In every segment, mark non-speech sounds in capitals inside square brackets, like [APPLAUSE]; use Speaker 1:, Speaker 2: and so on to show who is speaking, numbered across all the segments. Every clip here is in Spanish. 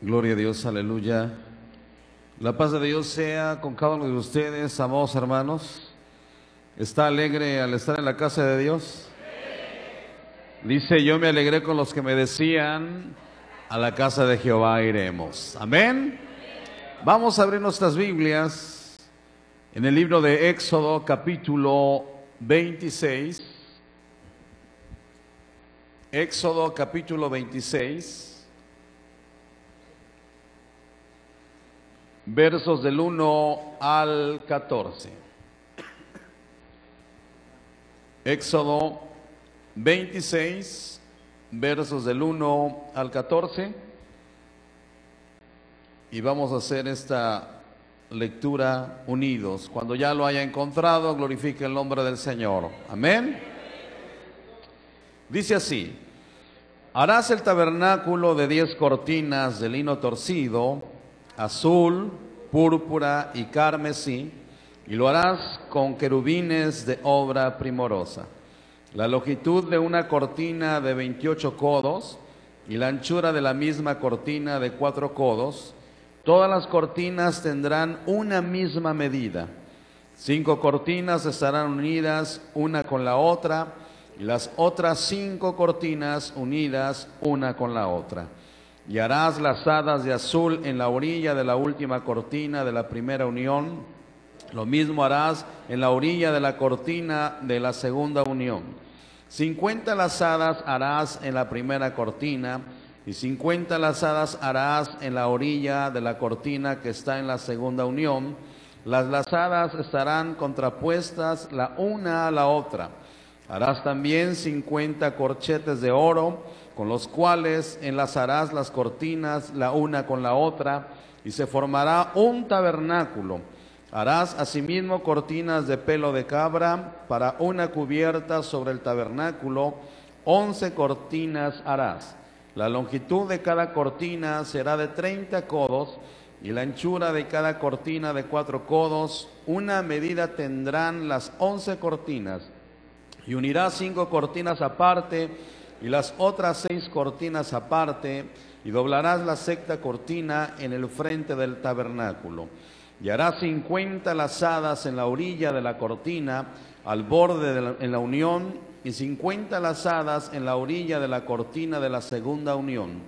Speaker 1: Gloria a Dios, aleluya. La paz de Dios sea con cada uno de ustedes, amados hermanos. ¿Está alegre al estar en la casa de Dios? Dice, yo me alegré con los que me decían, a la casa de Jehová iremos. Amén. Vamos a abrir nuestras Biblias en el libro de Éxodo capítulo 26. Éxodo capítulo 26. Versos del 1 al 14. Éxodo 26, versos del 1 al 14. Y vamos a hacer esta lectura unidos. Cuando ya lo haya encontrado, glorifique el nombre del Señor. Amén. Dice así, harás el tabernáculo de diez cortinas de lino torcido, azul, púrpura y carmesí, y lo harás con querubines de obra primorosa. La longitud de una cortina de 28 codos y la anchura de la misma cortina de cuatro codos. Todas las cortinas tendrán una misma medida. Cinco cortinas estarán unidas una con la otra y las otras cinco cortinas unidas una con la otra y harás las hadas de azul en la orilla de la última cortina de la primera unión. Lo mismo harás en la orilla de la cortina de la segunda unión. Cincuenta lazadas harás en la primera cortina y cincuenta lazadas harás en la orilla de la cortina que está en la segunda unión. Las lazadas estarán contrapuestas la una a la otra. Harás también cincuenta corchetes de oro con los cuales enlazarás las cortinas la una con la otra, y se formará un tabernáculo. Harás asimismo cortinas de pelo de cabra para una cubierta sobre el tabernáculo, once cortinas harás. La longitud de cada cortina será de treinta codos, y la anchura de cada cortina de cuatro codos. Una medida tendrán las once cortinas, y unirás cinco cortinas aparte, y las otras seis cortinas aparte, y doblarás la sexta cortina en el frente del tabernáculo. Y harás cincuenta lazadas en la orilla de la cortina, al borde de la, la unión, y cincuenta lazadas en la orilla de la cortina de la segunda unión.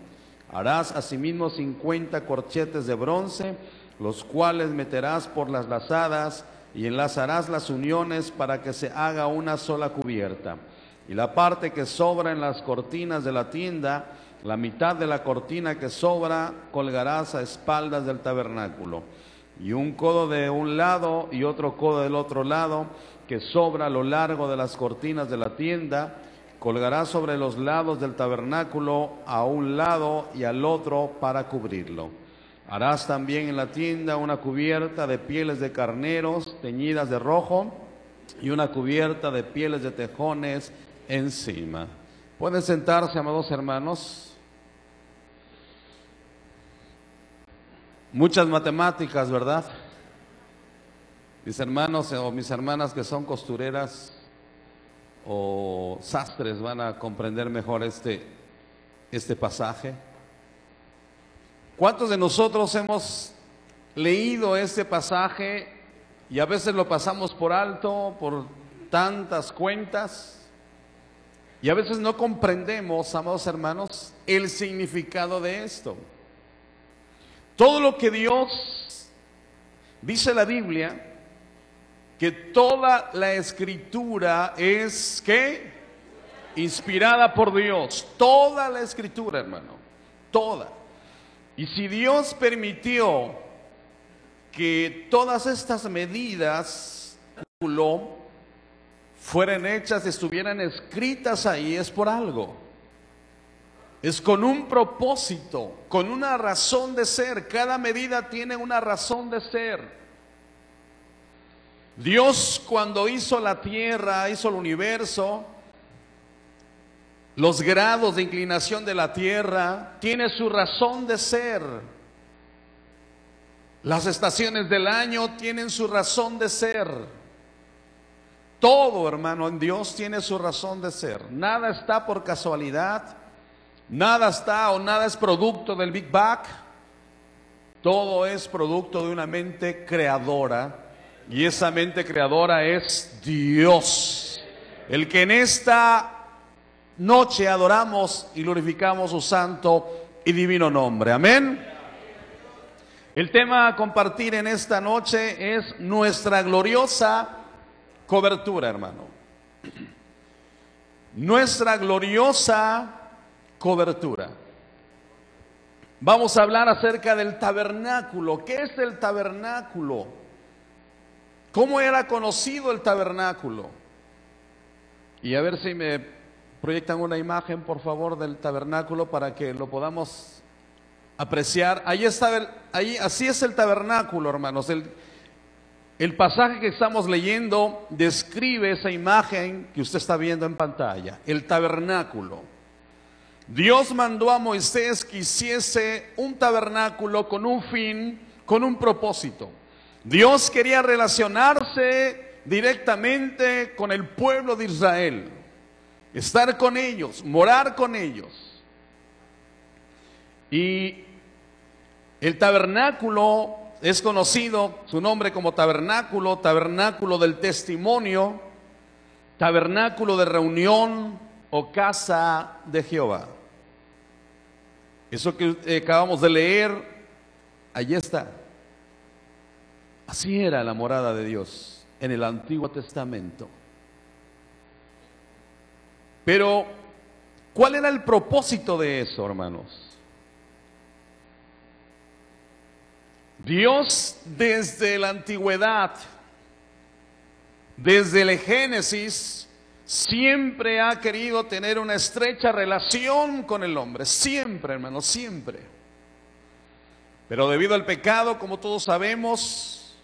Speaker 1: Harás asimismo cincuenta corchetes de bronce, los cuales meterás por las lazadas, y enlazarás las uniones para que se haga una sola cubierta y la parte que sobra en las cortinas de la tienda, la mitad de la cortina que sobra, colgarás a espaldas del tabernáculo. Y un codo de un lado y otro codo del otro lado, que sobra a lo largo de las cortinas de la tienda, colgarás sobre los lados del tabernáculo a un lado y al otro para cubrirlo. Harás también en la tienda una cubierta de pieles de carneros teñidas de rojo y una cubierta de pieles de tejones encima. Pueden sentarse, amados hermanos. Muchas matemáticas, ¿verdad? Mis hermanos o mis hermanas que son costureras o sastres van a comprender mejor este, este pasaje. ¿Cuántos de nosotros hemos leído este pasaje y a veces lo pasamos por alto, por tantas cuentas? Y a veces no comprendemos, amados hermanos, el significado de esto. Todo lo que Dios dice la Biblia, que toda la escritura es que inspirada por Dios, toda la escritura, hermano, toda. Y si Dios permitió que todas estas medidas fueran hechas, estuvieran escritas ahí, es por algo. Es con un propósito, con una razón de ser. Cada medida tiene una razón de ser. Dios cuando hizo la tierra, hizo el universo, los grados de inclinación de la tierra, tiene su razón de ser. Las estaciones del año tienen su razón de ser. Todo, hermano, en Dios tiene su razón de ser. Nada está por casualidad. Nada está o nada es producto del Big Bang. Todo es producto de una mente creadora y esa mente creadora es Dios. El que en esta noche adoramos y glorificamos su santo y divino nombre. Amén. El tema a compartir en esta noche es nuestra gloriosa cobertura, hermano. Nuestra gloriosa cobertura. Vamos a hablar acerca del tabernáculo. ¿Qué es el tabernáculo? ¿Cómo era conocido el tabernáculo? Y a ver si me proyectan una imagen, por favor, del tabernáculo para que lo podamos apreciar. Ahí está, así es el tabernáculo, hermanos. El, el pasaje que estamos leyendo describe esa imagen que usted está viendo en pantalla, el tabernáculo. Dios mandó a Moisés que hiciese un tabernáculo con un fin, con un propósito. Dios quería relacionarse directamente con el pueblo de Israel, estar con ellos, morar con ellos. Y el tabernáculo es conocido, su nombre como tabernáculo, tabernáculo del testimonio, tabernáculo de reunión o casa de Jehová. Eso que acabamos de leer, allí está. Así era la morada de Dios en el Antiguo Testamento. Pero, ¿cuál era el propósito de eso, hermanos? Dios desde la antigüedad, desde el Génesis, siempre ha querido tener una estrecha relación con el hombre. Siempre, hermano, siempre. Pero debido al pecado, como todos sabemos,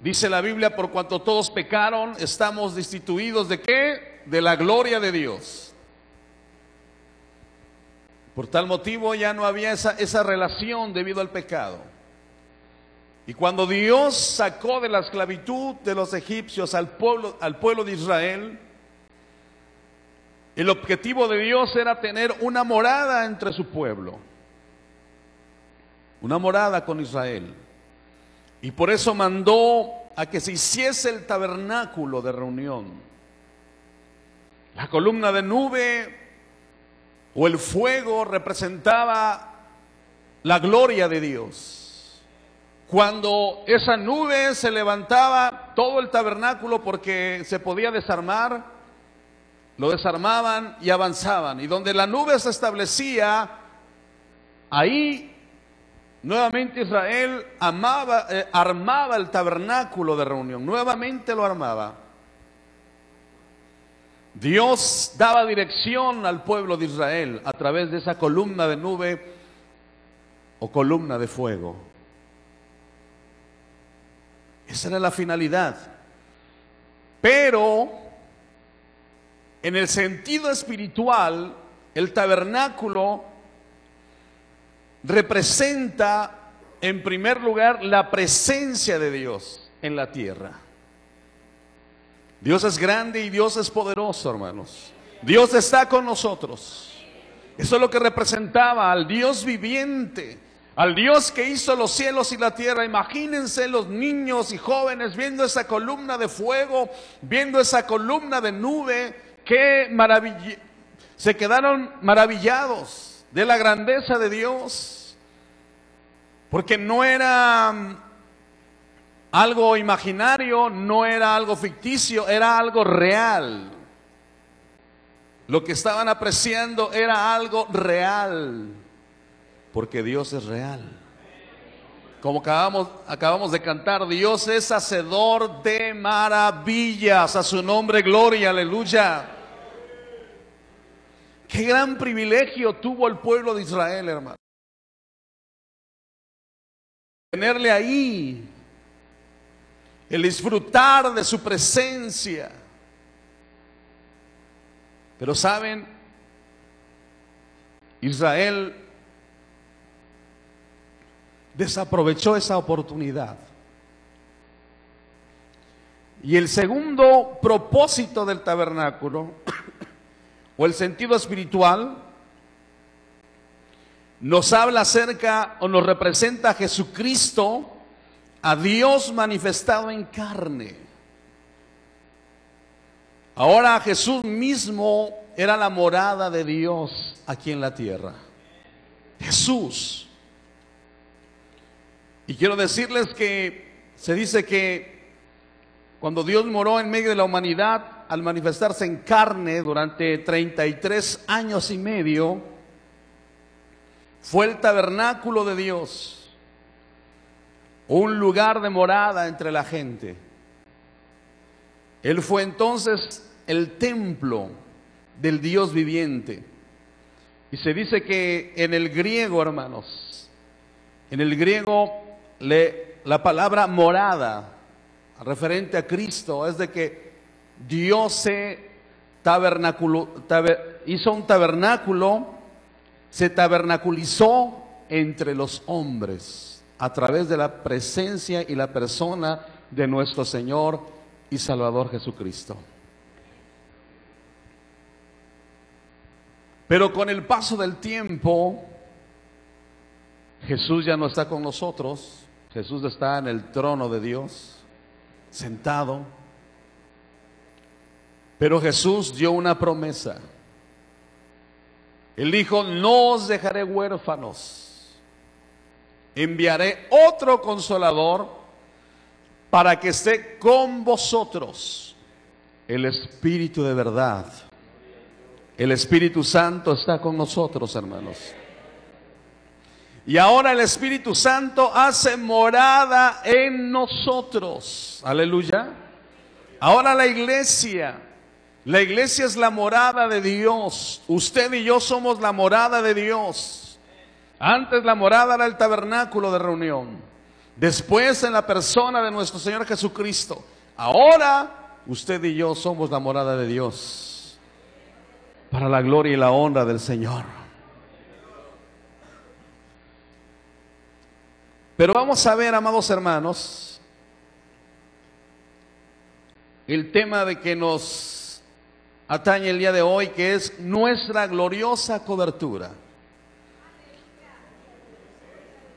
Speaker 1: dice la Biblia, por cuanto todos pecaron, estamos destituidos de qué? De la gloria de Dios. Por tal motivo ya no había esa, esa relación debido al pecado. Y cuando Dios sacó de la esclavitud de los egipcios al pueblo, al pueblo de Israel, el objetivo de Dios era tener una morada entre su pueblo, una morada con Israel. Y por eso mandó a que se hiciese el tabernáculo de reunión. La columna de nube o el fuego representaba la gloria de Dios. Cuando esa nube se levantaba, todo el tabernáculo, porque se podía desarmar, lo desarmaban y avanzaban. Y donde la nube se establecía, ahí nuevamente Israel amaba, eh, armaba el tabernáculo de reunión, nuevamente lo armaba. Dios daba dirección al pueblo de Israel a través de esa columna de nube o columna de fuego. Esa era la finalidad. Pero en el sentido espiritual, el tabernáculo representa en primer lugar la presencia de Dios en la tierra. Dios es grande y Dios es poderoso, hermanos. Dios está con nosotros. Eso es lo que representaba al Dios viviente, al Dios que hizo los cielos y la tierra. Imagínense los niños y jóvenes viendo esa columna de fuego, viendo esa columna de nube, qué maravilla. Se quedaron maravillados de la grandeza de Dios, porque no era algo imaginario, no era algo ficticio, era algo real. Lo que estaban apreciando era algo real, porque Dios es real. Como acabamos, acabamos de cantar, Dios es hacedor de maravillas, a su nombre gloria, aleluya. Qué gran privilegio tuvo el pueblo de Israel, hermano. Tenerle ahí, el disfrutar de su presencia. Pero saben, Israel desaprovechó esa oportunidad. Y el segundo propósito del tabernáculo, [COUGHS] o el sentido espiritual, nos habla acerca o nos representa a Jesucristo, a Dios manifestado en carne. Ahora Jesús mismo era la morada de Dios aquí en la tierra. Jesús. Y quiero decirles que se dice que cuando Dios moró en medio de la humanidad, al manifestarse en carne durante 33 años y medio, fue el tabernáculo de Dios, un lugar de morada entre la gente. Él fue entonces el templo del Dios viviente. Y se dice que en el griego, hermanos, en el griego le, la palabra morada, referente a Cristo, es de que Dios se tabernaculo, hizo un tabernáculo, se tabernaculizó entre los hombres a través de la presencia y la persona de nuestro Señor y Salvador Jesucristo. Pero con el paso del tiempo, Jesús ya no está con nosotros, Jesús está en el trono de Dios, sentado. Pero Jesús dio una promesa. Él dijo, no os dejaré huérfanos, enviaré otro consolador para que esté con vosotros el Espíritu de verdad. El Espíritu Santo está con nosotros, hermanos. Y ahora el Espíritu Santo hace morada en nosotros. Aleluya. Ahora la iglesia, la iglesia es la morada de Dios. Usted y yo somos la morada de Dios. Antes la morada era el tabernáculo de reunión. Después en la persona de nuestro Señor Jesucristo. Ahora usted y yo somos la morada de Dios. Para la gloria y la honra del Señor. Pero vamos a ver, amados hermanos, el tema de que nos atañe el día de hoy, que es nuestra gloriosa cobertura.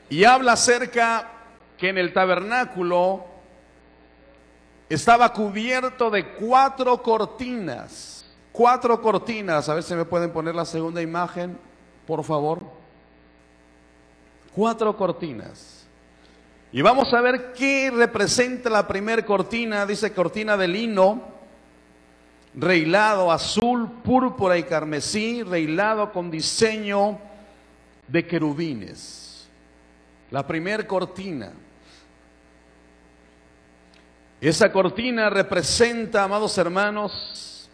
Speaker 1: Y habla acerca que en el tabernáculo estaba cubierto de cuatro cortinas. Cuatro cortinas. A ver si me pueden poner la segunda imagen, por favor. Cuatro cortinas. Y vamos a ver qué representa la primera cortina. Dice cortina de lino, reilado azul, púrpura y carmesí, reilado con diseño de querubines. La primera cortina. Esa cortina representa, amados hermanos,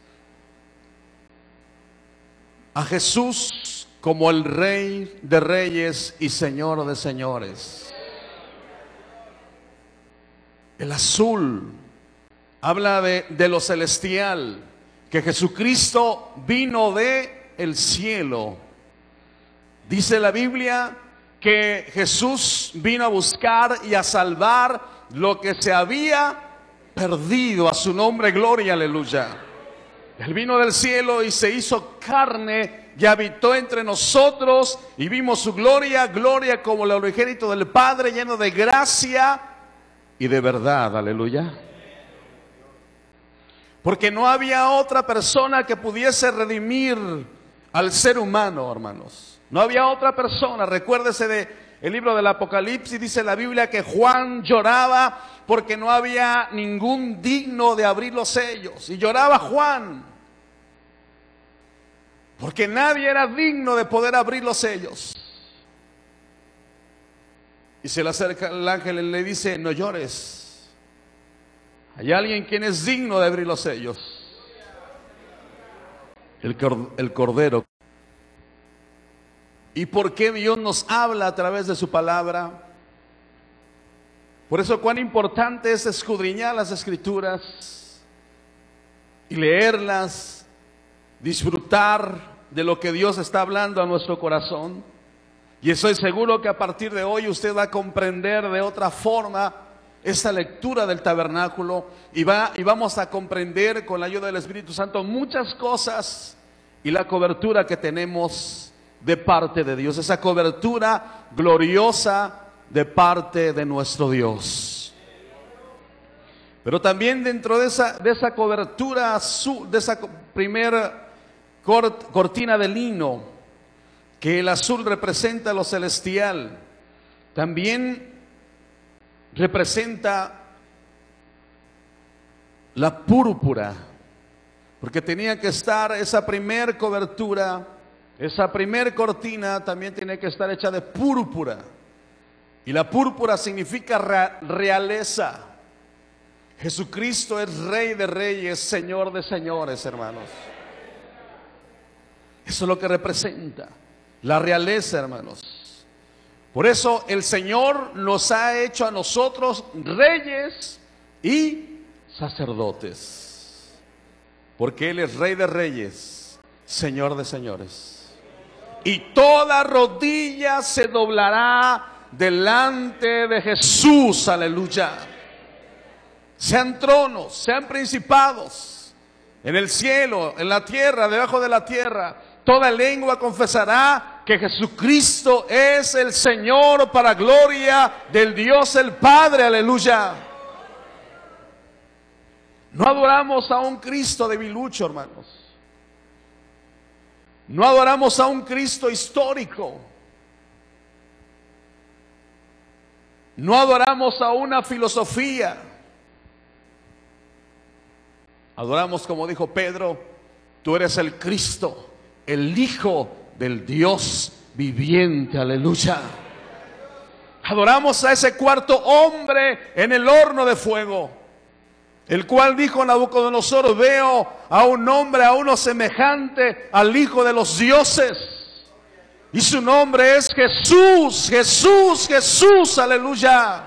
Speaker 1: a Jesús como el Rey de Reyes y Señor de Señores. El azul habla de, lo celestial, que Jesucristo vino de el cielo. Dice la Biblia que Jesús vino a buscar y a salvar lo que se había perdido. A su nombre, gloria, aleluya. Él vino del cielo y se hizo carne y habitó entre nosotros y vimos su gloria, gloria como el origénito del Padre, lleno de gracia y de verdad, aleluya. Porque no había otra persona que pudiese redimir al ser humano, hermanos. No había otra persona. Recuérdese de el libro del Apocalipsis, dice la Biblia que Juan lloraba porque no había ningún digno de abrir los sellos. Y lloraba Juan. Porque nadie era digno de poder abrir los sellos. Y se le acerca el ángel y le dice, no llores. Hay alguien quien es digno de abrir los sellos. El, el cordero. ¿Y por qué Dios nos habla a través de su palabra? Por eso cuán importante es escudriñar las escrituras y leerlas, disfrutar de lo que Dios está hablando a nuestro corazón. Y estoy seguro que a partir de hoy usted va a comprender de otra forma esta lectura del tabernáculo y, va, y vamos a comprender con la ayuda del Espíritu Santo muchas cosas y la cobertura que tenemos de parte de Dios, esa cobertura gloriosa de parte de nuestro Dios. Pero también dentro de esa, de esa cobertura azul, de esa primera cortina de lino, que el azul representa lo celestial, también representa la púrpura, porque tenía que estar esa primer cobertura, esa primer cortina también tiene que estar hecha de púrpura. Y la púrpura significa realeza. Jesucristo es Rey de Reyes, Señor de Señores, hermanos. Eso es lo que representa la realeza, hermanos. Por eso el Señor nos ha hecho a nosotros reyes y sacerdotes. Porque Él es Rey de Reyes, Señor de Señores. Y toda rodilla se doblará delante de Jesús, aleluya. Sean tronos, sean principados, en el cielo, en la tierra, debajo de la tierra. Toda lengua confesará que Jesucristo es el Señor para gloria del Dios el Padre, aleluya. No adoramos a un Cristo de debilucho, hermanos. No adoramos a un Cristo histórico. No adoramos a una filosofía. Adoramos como dijo Pedro, tú eres el Cristo, el Hijo del Dios viviente, aleluya. Adoramos a ese cuarto hombre en el horno de fuego, el cual dijo Nabucodonosor, veo a un hombre, a uno semejante al Hijo de los dioses. Y su nombre es Jesús, Jesús, Jesús, aleluya.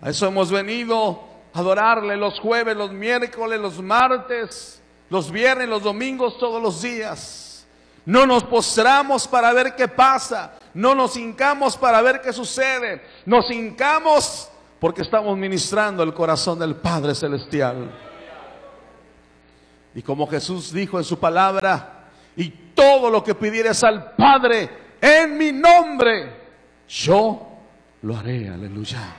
Speaker 1: A eso hemos venido a adorarle los jueves, los miércoles, los martes, los viernes, los domingos, todos los días. No nos postramos para ver qué pasa, no nos hincamos para ver qué sucede, nos hincamos porque estamos ministrando el corazón del Padre Celestial. Y como Jesús dijo en su palabra, y todo lo que pidieres al Padre en mi nombre, yo lo haré, aleluya.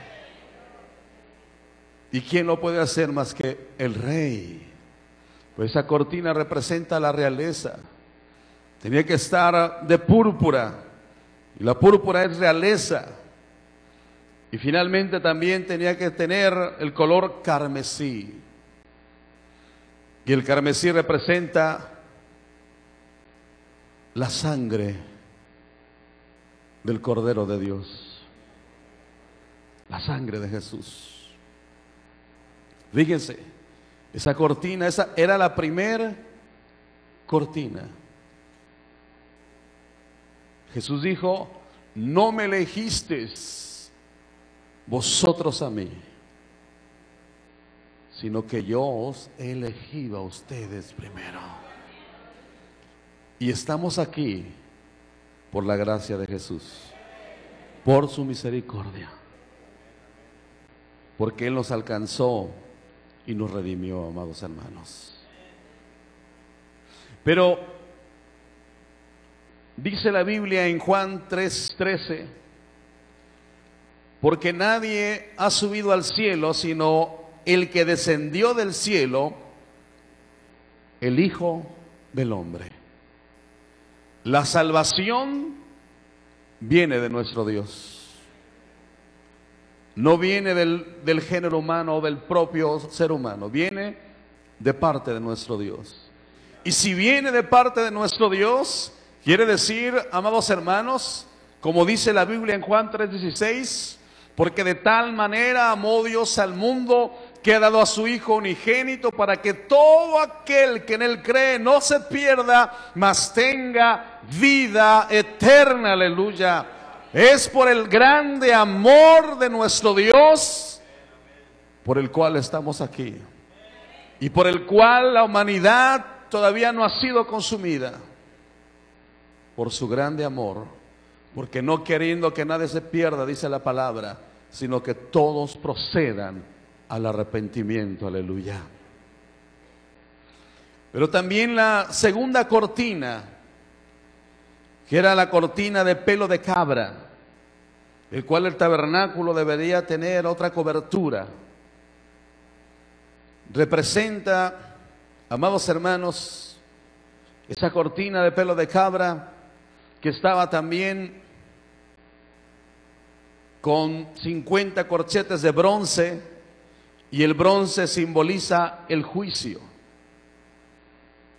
Speaker 1: ¿Y quién lo puede hacer más que el rey? Pues esa cortina representa la realeza. Tenía que estar de púrpura. Y la púrpura es realeza. Y finalmente también tenía que tener el color carmesí. Y el carmesí representa la sangre del Cordero de Dios. La sangre de Jesús. Fíjense, esa cortina, esa era la primera cortina. Jesús dijo, no me elegisteis vosotros a mí, sino que yo os he elegido a ustedes primero. Y estamos aquí por la gracia de Jesús, por su misericordia, porque Él nos alcanzó y nos redimió, amados hermanos. Pero dice la Biblia en Juan 3:13, porque nadie ha subido al cielo sino el que descendió del cielo, el Hijo del Hombre. La salvación viene de nuestro Dios. No viene del, género humano o del propio ser humano, viene de parte de nuestro Dios. Y si viene de parte de nuestro Dios, quiere decir, amados hermanos, como dice la Biblia en Juan 3:16, porque de tal manera amó Dios al mundo que ha dado a su Hijo unigénito para que todo aquel que en Él cree no se pierda, mas tenga vida eterna. Aleluya. Es por el grande amor de nuestro Dios por el cual estamos aquí y por el cual la humanidad todavía no ha sido consumida. Por su grande amor, porque no queriendo que nadie se pierda, dice la palabra, sino que todos procedan al arrepentimiento, aleluya. Pero también la segunda cortina que era la cortina de pelo de cabra, el cual el tabernáculo debería tener otra cobertura. Representa, amados hermanos, esa cortina de pelo de cabra que estaba también con 50 corchetes de bronce y el bronce simboliza el juicio.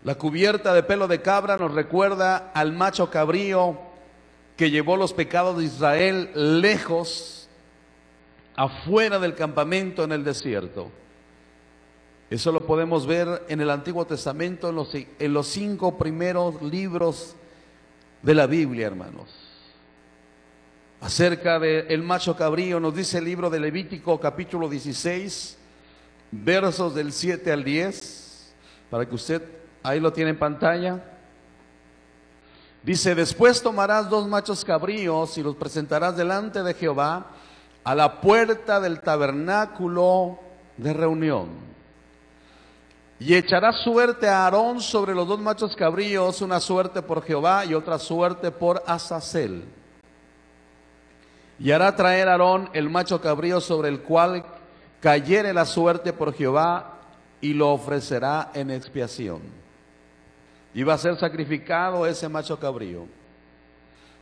Speaker 1: La cubierta de pelo de cabra nos recuerda al macho cabrío que llevó los pecados de Israel lejos, afuera del campamento en el desierto. Eso lo podemos ver en el Antiguo Testamento, en los, en los cinco primeros libros de la Biblia, hermanos. Acerca del macho cabrío, nos dice el libro de Levítico capítulo 16, versos del 7 al 10, para que usted ahí lo tiene en pantalla. Dice, después tomarás dos machos cabríos y los presentarás delante de Jehová a la puerta del tabernáculo de reunión. Y echará suerte a Aarón sobre los dos machos cabríos, una suerte por Jehová y otra suerte por Azazel. Y hará traer Aarón el macho cabrío sobre el cual cayere la suerte por Jehová y lo ofrecerá en expiación. Y va a ser sacrificado ese macho cabrío.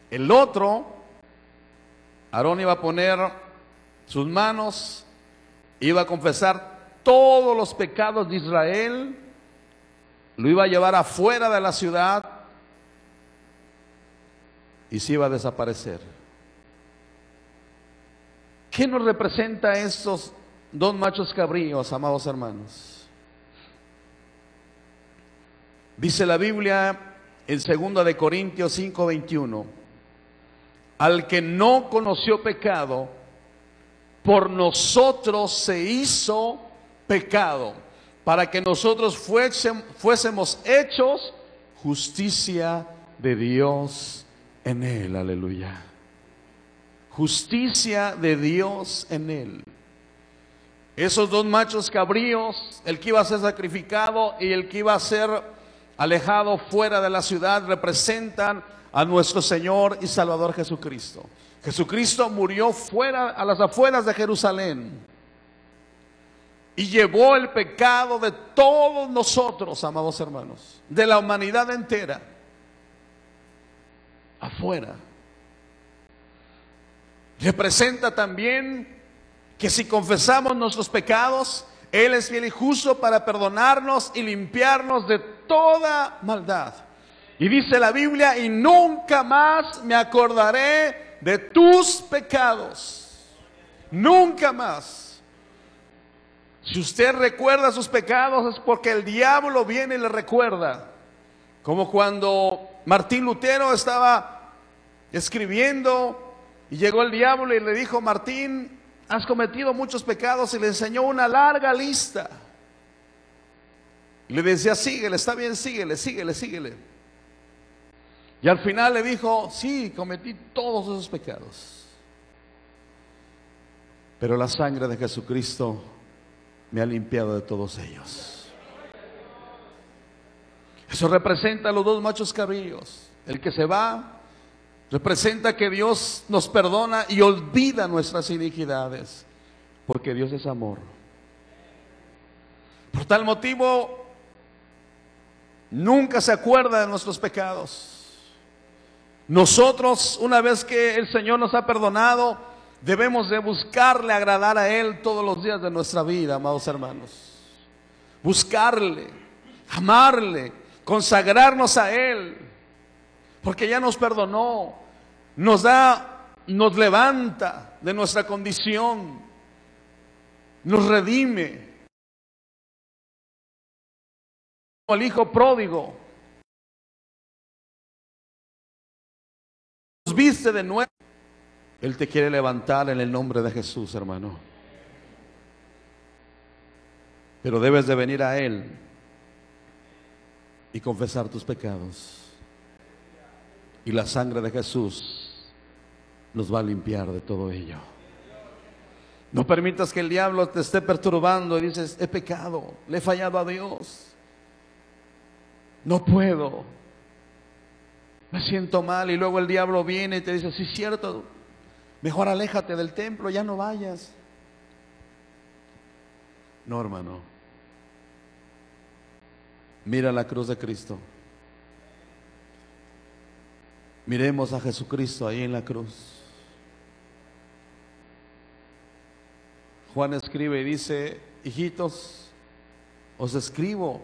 Speaker 1: El otro, Aarón iba a poner sus manos, iba a confesar todos los pecados de Israel, lo iba a llevar afuera de la ciudad y se iba a desaparecer. ¿Qué nos representa estos dos machos cabríos, amados hermanos? Dice la Biblia en 2 de Corintios 5:21, al que no conoció pecado, por nosotros se hizo pecado, para que nosotros fuésemos hechos justicia de Dios en él. Aleluya. Justicia de Dios en él. Esos dos machos cabríos, el que iba a ser sacrificado y el que iba a ser alejado fuera de la ciudad, representan a nuestro Señor y Salvador Jesucristo. Jesucristo murió fuera, a las afueras de Jerusalén y llevó el pecado de todos nosotros, amados hermanos, de la humanidad entera, afuera. Representa también que si confesamos nuestros pecados, Él es fiel y justo para perdonarnos y limpiarnos de toda maldad. Y dice la Biblia, y nunca más me acordaré de tus pecados. Nunca más. Si usted recuerda sus pecados es porque el diablo viene y le recuerda. Como cuando Martín Lutero estaba escribiendo y llegó el diablo y le dijo, Martín, has cometido muchos pecados y le enseñó una larga lista. Y le decía, síguele, está bien, síguele, síguele, síguele. Y al final le dijo, sí, cometí todos esos pecados. Pero la sangre de Jesucristo me ha limpiado de todos ellos. Eso representa a los dos machos cabrillos. El que se va representa que Dios nos perdona y olvida nuestras iniquidades, porque Dios es amor. Por tal motivo, nunca se acuerda de nuestros pecados. Nosotros, una vez que el Señor nos ha perdonado, Debemos de buscarle agradar a Él todos los días de nuestra vida, amados hermanos. Buscarle, amarle, consagrarnos a Él, porque ya nos perdonó, nos da, nos levanta de nuestra condición, nos redime. El hijo pródigo nos viste de nuevo. Él te quiere levantar en el nombre de Jesús, hermano. Pero debes de venir a Él y confesar tus pecados. Y la sangre de Jesús nos va a limpiar de todo ello. No permitas que el diablo te esté perturbando y dices, he pecado, le he fallado a Dios. No puedo. me siento mal y luego el diablo viene y te dice, sí, cierto, mejor aléjate del templo, ya no vayas. No, hermano. Mira la cruz de Cristo. Miremos a Jesucristo ahí en la cruz. Juan escribe y dice, hijitos, os escribo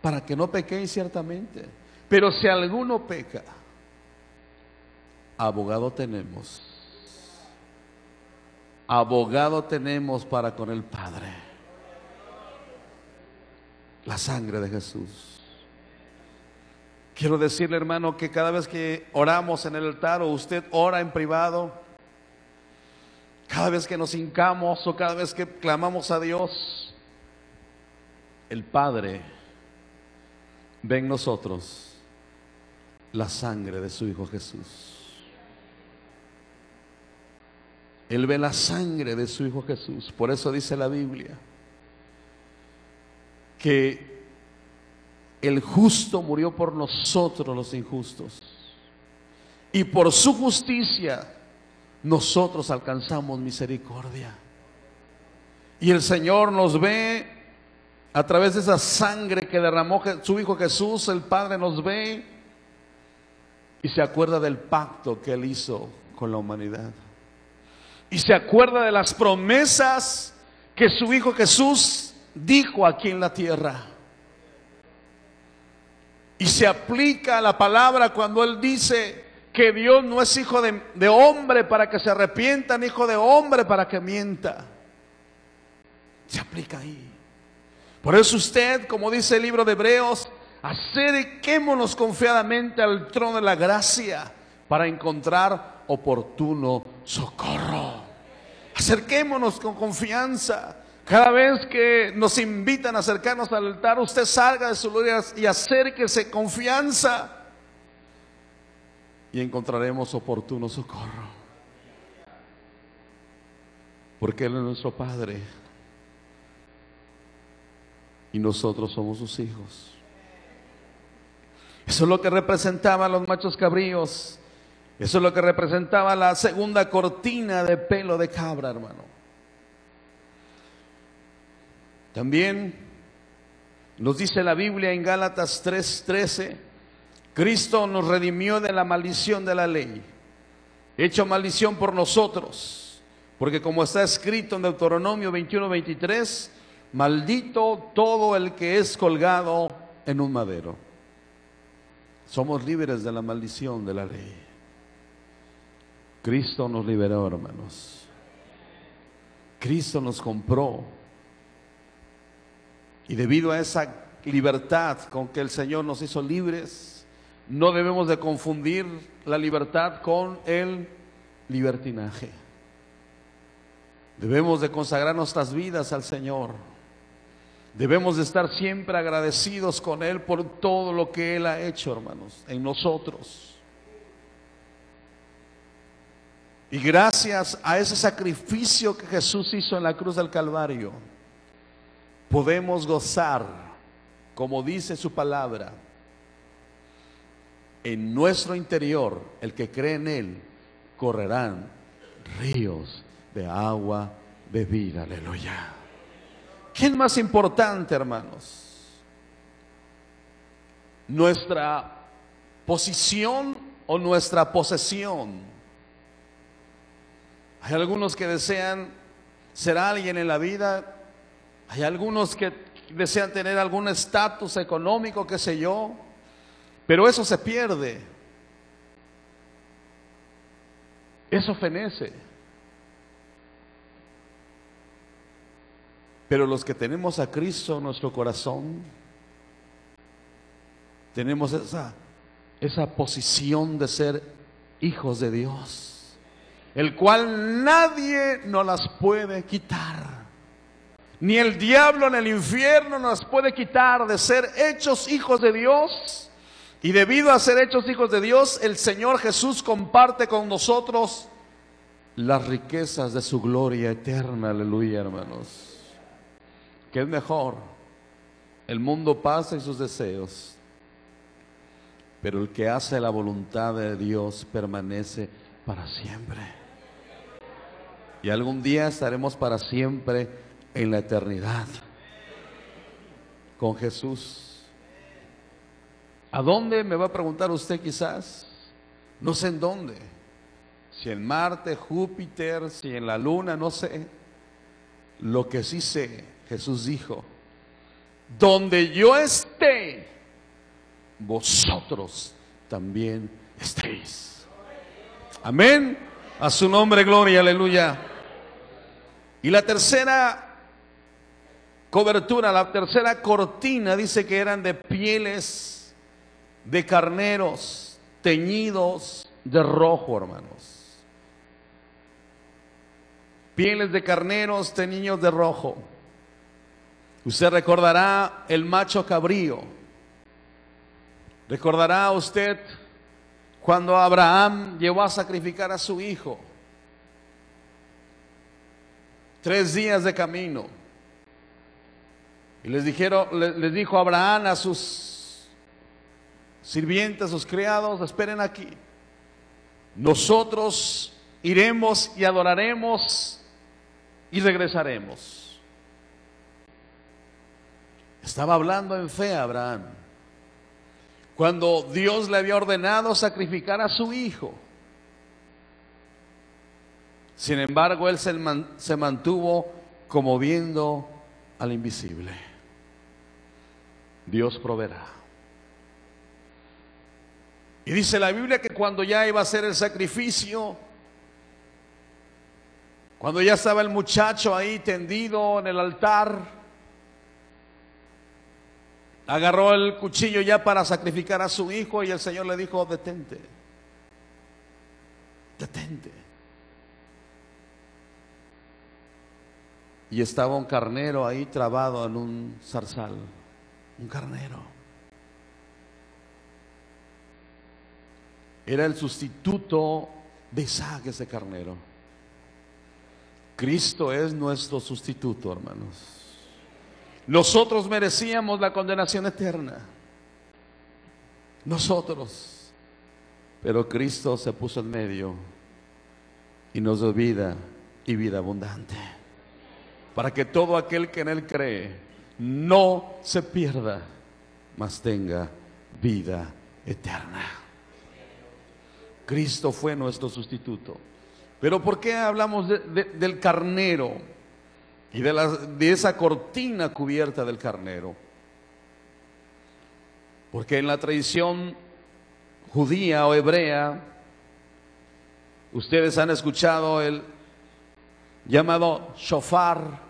Speaker 1: para que no pequéis ciertamente. Pero si alguno peca, abogado tenemos. Abogado tenemos para con el Padre. La sangre de Jesús. Quiero decirle, hermano, que cada vez que oramos en el altar o usted ora en privado, cada vez que nos hincamos o cada vez que clamamos a Dios, el Padre ve en nosotros la sangre de su Hijo Jesús. Él ve la sangre de su Hijo Jesús. Por eso dice la Biblia que el justo murió por nosotros los injustos. Y por su justicia nosotros alcanzamos misericordia. Y el Señor nos ve a través de esa sangre que derramó su Hijo Jesús, el Padre nos ve y se acuerda del pacto que Él hizo con la humanidad. Y se acuerda de las promesas que su Hijo Jesús dijo aquí en la tierra. Y se aplica la palabra cuando Él dice que Dios no es hijo de, hombre para que se arrepientan, hijo de hombre para que mienta. Se aplica ahí. Por eso usted, como dice el libro de Hebreos, acerquémonos confiadamente al trono de la gracia para encontrar oportuno socorro. Acerquémonos con confianza. Cada vez que nos invitan a acercarnos al altar, usted salga de su lugar y acérquese confianza y encontraremos oportuno socorro. Porque Él es nuestro Padre y nosotros somos sus hijos. Eso es lo que representaban los machos cabríos. Eso es lo que representaba la segunda cortina de pelo de cabra, hermano. También nos dice la Biblia en Gálatas 3:13 Cristo nos redimió de la maldición de la ley, hecho maldición por nosotros, porque como está escrito en Deuteronomio 21, 23, maldito todo el que es colgado en un madero. Somos libres de la maldición de la ley. Cristo nos liberó, hermanos. Cristo nos compró. Y debido a esa libertad con que el Señor nos hizo libres, no debemos de confundir la libertad con el libertinaje. Debemos de consagrar nuestras vidas al Señor. Debemos de estar siempre agradecidos con Él por todo lo que Él ha hecho, hermanos, en nosotros. Y gracias a ese sacrificio que Jesús hizo en la cruz del Calvario, podemos gozar, como dice su palabra, en nuestro interior, el que cree en Él, correrán ríos de agua bebida. Aleluya. ¿Quién más importante, hermanos? ¿Nuestra posición o nuestra posesión? Hay algunos que desean ser alguien en la vida. Hay algunos que desean tener algún estatus económico, qué sé yo. Pero eso se pierde. Eso fenece. Pero los que tenemos a Cristo en nuestro corazón, tenemos esa, esa posición de ser hijos de Dios, el cual nadie nos las puede quitar. Ni el diablo en el infierno nos puede quitar de ser hechos hijos de Dios y debido a ser hechos hijos de Dios, el Señor Jesús comparte con nosotros las riquezas de su gloria eterna. Aleluya, hermanos. ¿Qué es mejor? El mundo pasa y sus deseos. pero el que hace la voluntad de Dios permanece para siempre. Y algún día estaremos para siempre en la eternidad con Jesús. ¿A dónde me va a preguntar usted quizás? No sé en dónde. Si en Marte, Júpiter, si en la Luna, no sé. Lo que sí sé, Jesús dijo, donde yo esté, vosotros también estéis. Amén. A su nombre, gloria, aleluya. Y la tercera cobertura, la tercera cortina dice que eran de pieles de carneros teñidos de rojo, hermanos. Pieles de carneros teñidos de rojo. Usted recordará el macho cabrío. Recordará usted cuando Abraham llevó a sacrificar a su hijo. Tres días de camino. Y les dijeron, les dijo Abraham a sus sirvientes, sus criados, esperen aquí. Nosotros iremos y adoraremos y regresaremos. Estaba hablando en fe Abraham. Cuando Dios le había ordenado sacrificar a su hijo. Sin embargo, él se mantuvo como viendo al invisible. Dios proveerá. Y dice la Biblia que cuando ya iba a ser el sacrificio, cuando ya estaba el muchacho ahí tendido en el altar, agarró el cuchillo ya para sacrificar a su hijo y el Señor le dijo, detente, detente. Y estaba un carnero ahí trabado en un zarzal un carnero. Era el sustituto de Isaac ese carnero. Cristo es nuestro sustituto, hermanos. Nosotros merecíamos la condenación eterna. Nosotros. Pero Cristo se puso en medio y nos dio vida y vida abundante. Para que todo aquel que en Él cree no se pierda, mas tenga vida eterna. Cristo fue nuestro sustituto. Pero ¿por qué hablamos del carnero y de, de esa cortina cubierta del carnero? Porque en la tradición judía o hebrea, ustedes han escuchado el llamado shofar,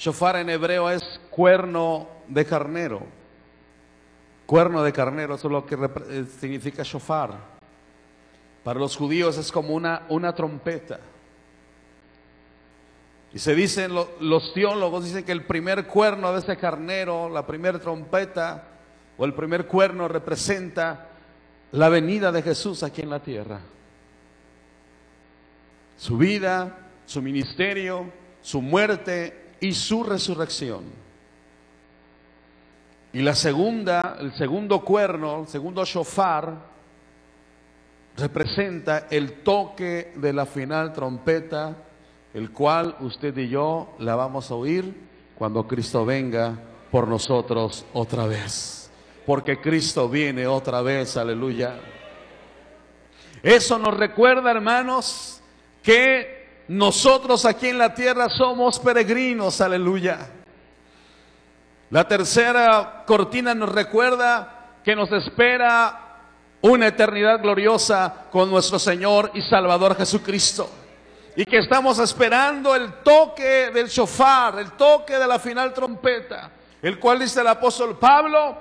Speaker 1: Shofar en hebreo es cuerno de carnero. Cuerno de carnero, eso es lo que eh, significa shofar. Para los judíos es como una, una trompeta. Y se dicen, los teólogos dicen que el primer cuerno de ese carnero, la primera trompeta o el primer cuerno representa la venida de Jesús aquí en la tierra. Su vida, su ministerio, su muerte y su resurrección. Y la segunda, el segundo cuerno, el segundo shofar, representa el toque de la final trompeta, el cual usted y yo la vamos a oír cuando Cristo venga por nosotros otra vez. Porque Cristo viene otra vez, aleluya. Eso nos recuerda, hermanos, que nosotros aquí en la tierra somos peregrinos, aleluya. La tercera cortina nos recuerda que nos espera una eternidad gloriosa con nuestro Señor y Salvador Jesucristo. Y que estamos esperando el toque del shofar, el toque de la final trompeta, el cual dice el apóstol Pablo,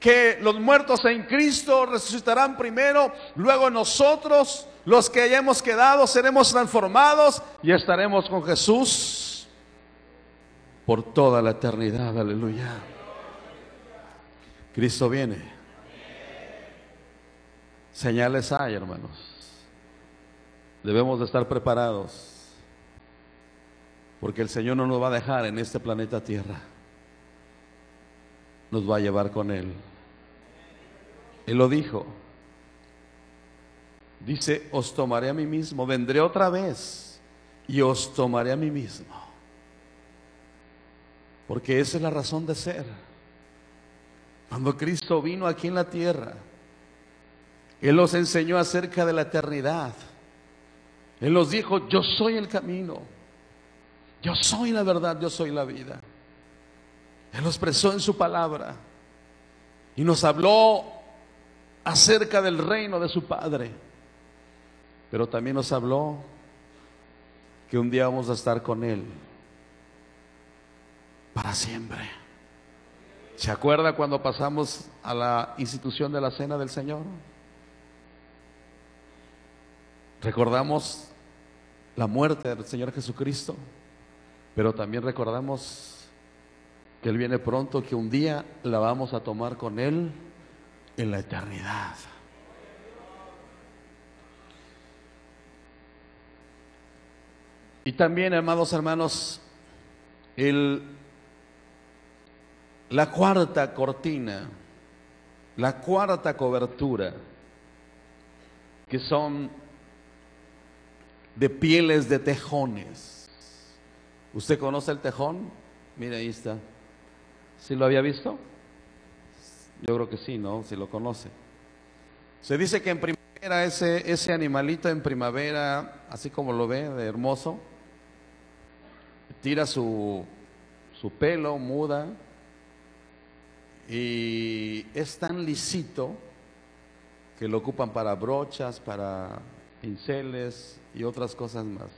Speaker 1: que los muertos en Cristo resucitarán primero, luego nosotros los que hayamos quedado seremos transformados y estaremos con Jesús por toda la eternidad. Aleluya. Cristo viene. Señales hay, hermanos. Debemos de estar preparados. Porque el Señor no nos va a dejar en este planeta Tierra. Nos va a llevar con Él. Él lo dijo. Dice, os tomaré a mí mismo, vendré otra vez y os tomaré a mí mismo. Porque esa es la razón de ser. Cuando Cristo vino aquí en la tierra, Él nos enseñó acerca de la eternidad. Él nos dijo, yo soy el camino, yo soy la verdad, yo soy la vida. Él lo expresó en su palabra y nos habló acerca del reino de su Padre. Pero también nos habló que un día vamos a estar con Él para siempre. ¿Se acuerda cuando pasamos a la institución de la cena del Señor? Recordamos la muerte del Señor Jesucristo, pero también recordamos que Él viene pronto, que un día la vamos a tomar con Él en la eternidad. Y también, amados hermanos, el, la cuarta cortina, la cuarta cobertura, que son de pieles de tejones. ¿Usted conoce el tejón? Mire, ahí está. ¿Sí lo había visto? Yo creo que sí, ¿no? Si lo conoce. Se dice que en primavera ese, ese animalito en primavera, así como lo ve, de hermoso, tira su, su pelo, muda, y es tan lisito que lo ocupan para brochas, para pinceles y otras cosas más.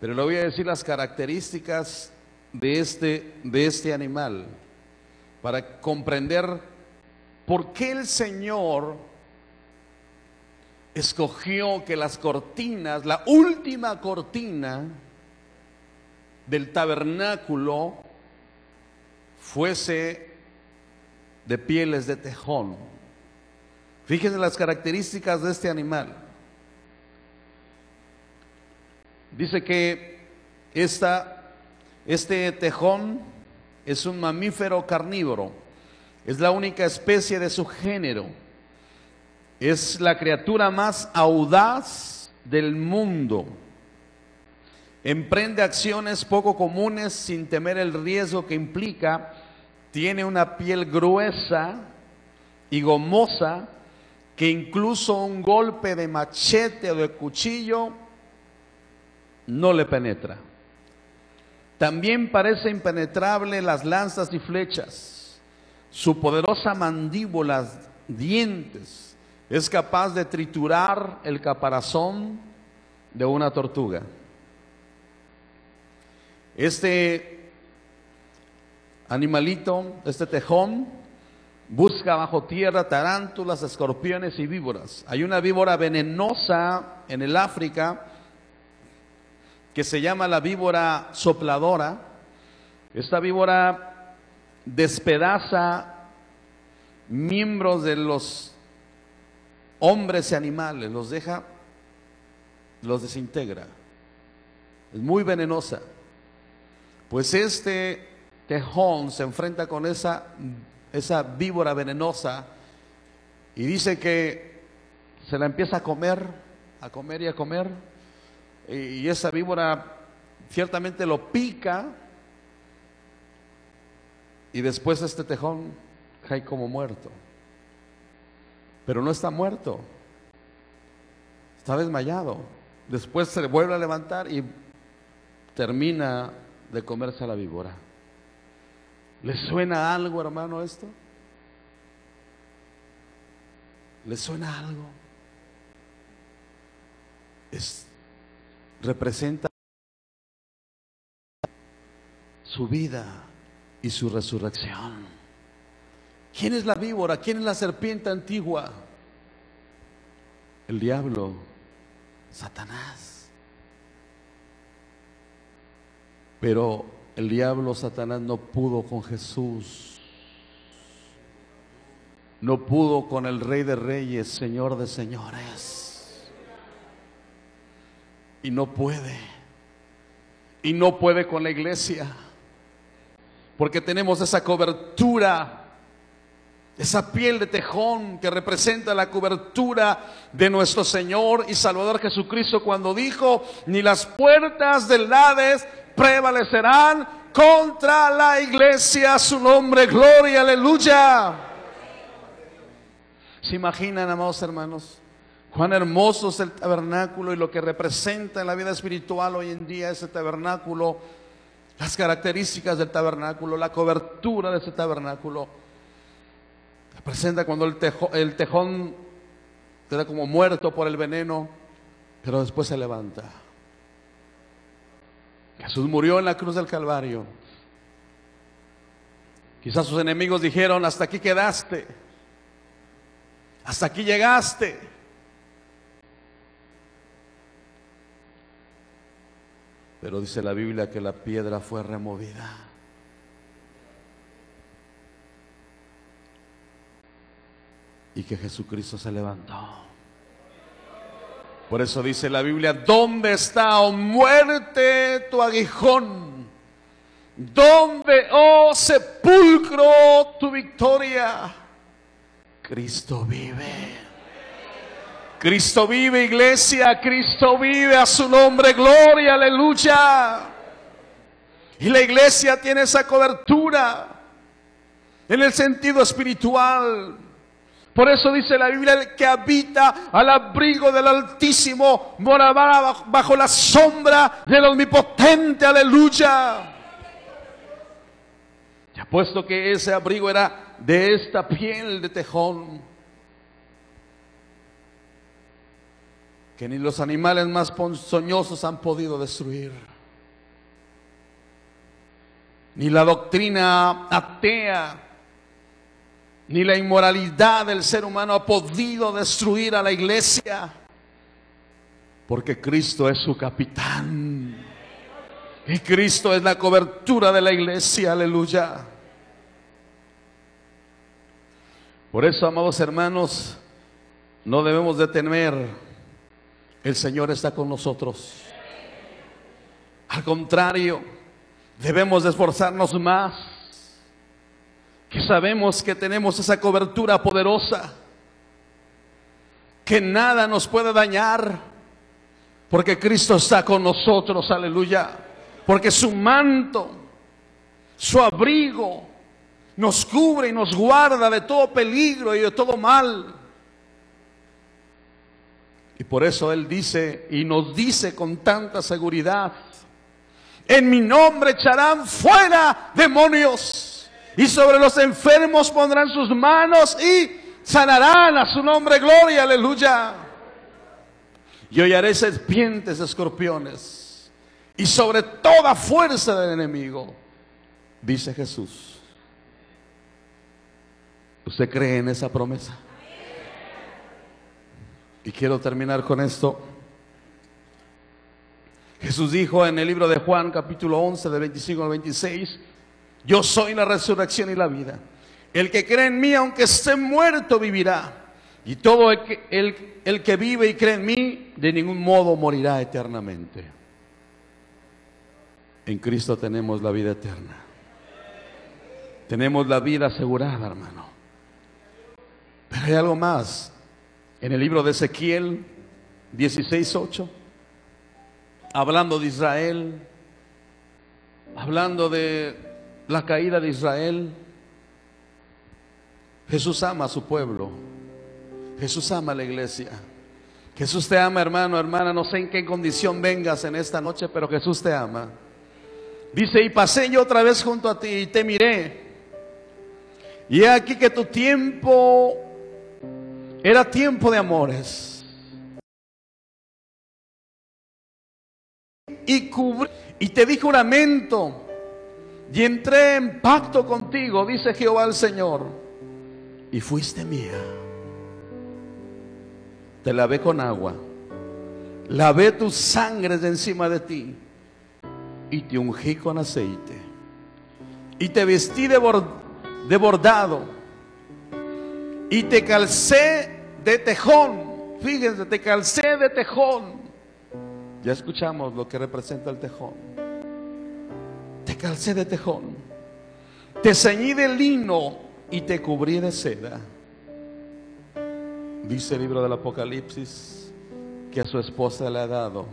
Speaker 1: Pero le voy a decir las características de este, de este animal para comprender por qué el Señor escogió que las cortinas, la última cortina del tabernáculo fuese de pieles de tejón. Fíjense las características de este animal. Dice que esta, este tejón es un mamífero carnívoro. Es la única especie de su género. Es la criatura más audaz del mundo. Emprende acciones poco comunes sin temer el riesgo que implica. Tiene una piel gruesa y gomosa que incluso un golpe de machete o de cuchillo no le penetra. También parece impenetrable las lanzas y flechas. Su poderosa mandíbula, dientes, es capaz de triturar el caparazón de una tortuga. Este animalito, este tejón, busca bajo tierra tarántulas, escorpiones y víboras. Hay una víbora venenosa en el África que se llama la víbora sopladora. Esta víbora despedaza miembros de los hombres y animales, los deja, los desintegra. Es muy venenosa. Pues este tejón se enfrenta con esa, esa víbora venenosa y dice que se la empieza a comer, a comer y a comer y esa víbora ciertamente lo pica y después este tejón cae como muerto. Pero no está muerto, está desmayado. Después se vuelve a levantar y termina de comerse a la víbora. ¿Le suena algo, hermano, esto? ¿Le suena algo? Es representa su vida y su resurrección. ¿Quién es la víbora? ¿Quién es la serpiente antigua? El diablo, Satanás. Pero el diablo, Satanás, no pudo con Jesús. No pudo con el Rey de Reyes, Señor de Señores y no puede. Y no puede con la iglesia. Porque tenemos esa cobertura esa piel de tejón que representa la cobertura de nuestro Señor y Salvador Jesucristo cuando dijo, ni las puertas del Hades prevalecerán contra la iglesia, su nombre, gloria, aleluya. ¿Se imaginan, amados hermanos? Cuán hermoso es el tabernáculo y lo que representa en la vida espiritual hoy en día ese tabernáculo, las características del tabernáculo, la cobertura de ese tabernáculo. Representa cuando el, el tejón queda como muerto por el veneno, pero después se levanta. Jesús murió en la cruz del Calvario. Quizás sus enemigos dijeron, hasta aquí quedaste, hasta aquí llegaste. Pero dice la Biblia que la piedra fue removida. Y que Jesucristo se levantó. Por eso dice la Biblia, ¿dónde está, oh muerte, tu aguijón? ¿Dónde, oh sepulcro, tu victoria? Cristo vive. Cristo vive, iglesia, Cristo vive, a su nombre, gloria, aleluya. Y la iglesia tiene esa cobertura en el sentido espiritual. Por eso dice la Biblia que habita al abrigo del Altísimo, morará bajo la sombra del Omnipotente, aleluya. Y puesto que ese abrigo era de esta piel de tejón, que ni los animales más ponzoñosos han podido destruir. Ni la doctrina atea, ni la inmoralidad del ser humano ha podido destruir a la iglesia, porque Cristo es su capitán. Y Cristo es la cobertura de la iglesia, aleluya. Por eso, amados hermanos, no debemos de temer el Señor está con nosotros. Al contrario, debemos de esforzarnos más, sabemos que tenemos esa cobertura poderosa, que nada nos puede dañar, porque Cristo está con nosotros, aleluya, porque su manto, su abrigo, nos cubre y nos guarda de todo peligro y de todo mal. Y por eso Él dice y nos dice con tanta seguridad, en mi nombre echarán fuera demonios y sobre los enfermos pondrán sus manos y sanarán a su nombre, gloria, aleluya. Y hollaré serpientes, escorpiones y sobre toda fuerza del enemigo, dice Jesús. ¿Usted cree en esa promesa? Y quiero terminar con esto. Jesús dijo en el libro de Juan capítulo 11 de 25 al 26, yo soy la resurrección y la vida. El que cree en mí, aunque esté muerto, vivirá. Y todo el que, el, que vive y cree en mí, de ningún modo morirá eternamente. En Cristo tenemos la vida eterna. Tenemos la vida asegurada, hermano. Pero hay algo más en el libro de Ezequiel 16:8, hablando de Israel, hablando de la caída de Israel. Jesús ama a su pueblo. Jesús ama a la iglesia. Jesús te ama, hermano, hermana. No sé en qué condición vengas en esta noche, pero Jesús te ama. Dice, y pasé yo otra vez junto a ti y te miré. Y he aquí que tu tiempo era tiempo de amores. Y, y te di juramento y entré en pacto contigo, dice Jehová el Señor, y fuiste mía. Te lavé con agua, lavé tus sangres de encima de ti y te ungí con aceite y te vestí de, de bordado y te calcé de tejón. Fíjense, te calcé de tejón. Ya escuchamos lo que representa el tejón. Te calcé de tejón. Te ceñí de lino y te cubrí de seda. Dice el libro del Apocalipsis que a su esposa le ha dado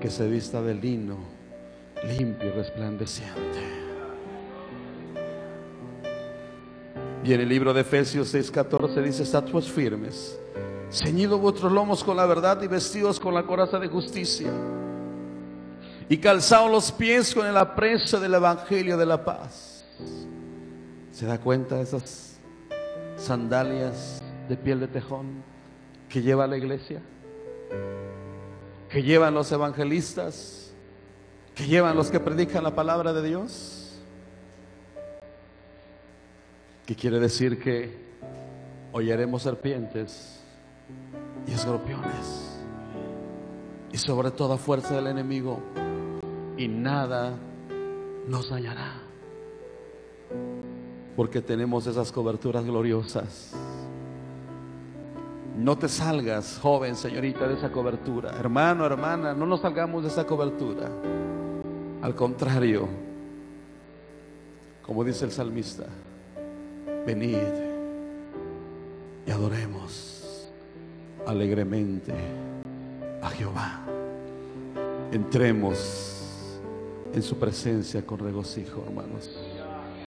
Speaker 1: que se vista de lino limpio y resplandeciente. Y en el libro de Efesios 6:14 dice, estatuas firmes, ceñidos vuestros lomos con la verdad y vestidos con la coraza de justicia, y calzados los pies con el aprecio del Evangelio de la paz. ¿Se da cuenta de esas sandalias de piel de tejón que lleva la iglesia? Que llevan los evangelistas, que llevan los que predican la palabra de Dios. que quiere decir que hollaremos serpientes y escorpiones y sobre toda fuerza del enemigo y nada nos hallará porque tenemos esas coberturas gloriosas. No te salgas, joven, señorita, de esa cobertura. Hermano, hermana, no nos salgamos de esa cobertura. Al contrario, como dice el salmista, venid y adoremos alegremente a Jehová. Entremos en su presencia con regocijo, hermanos.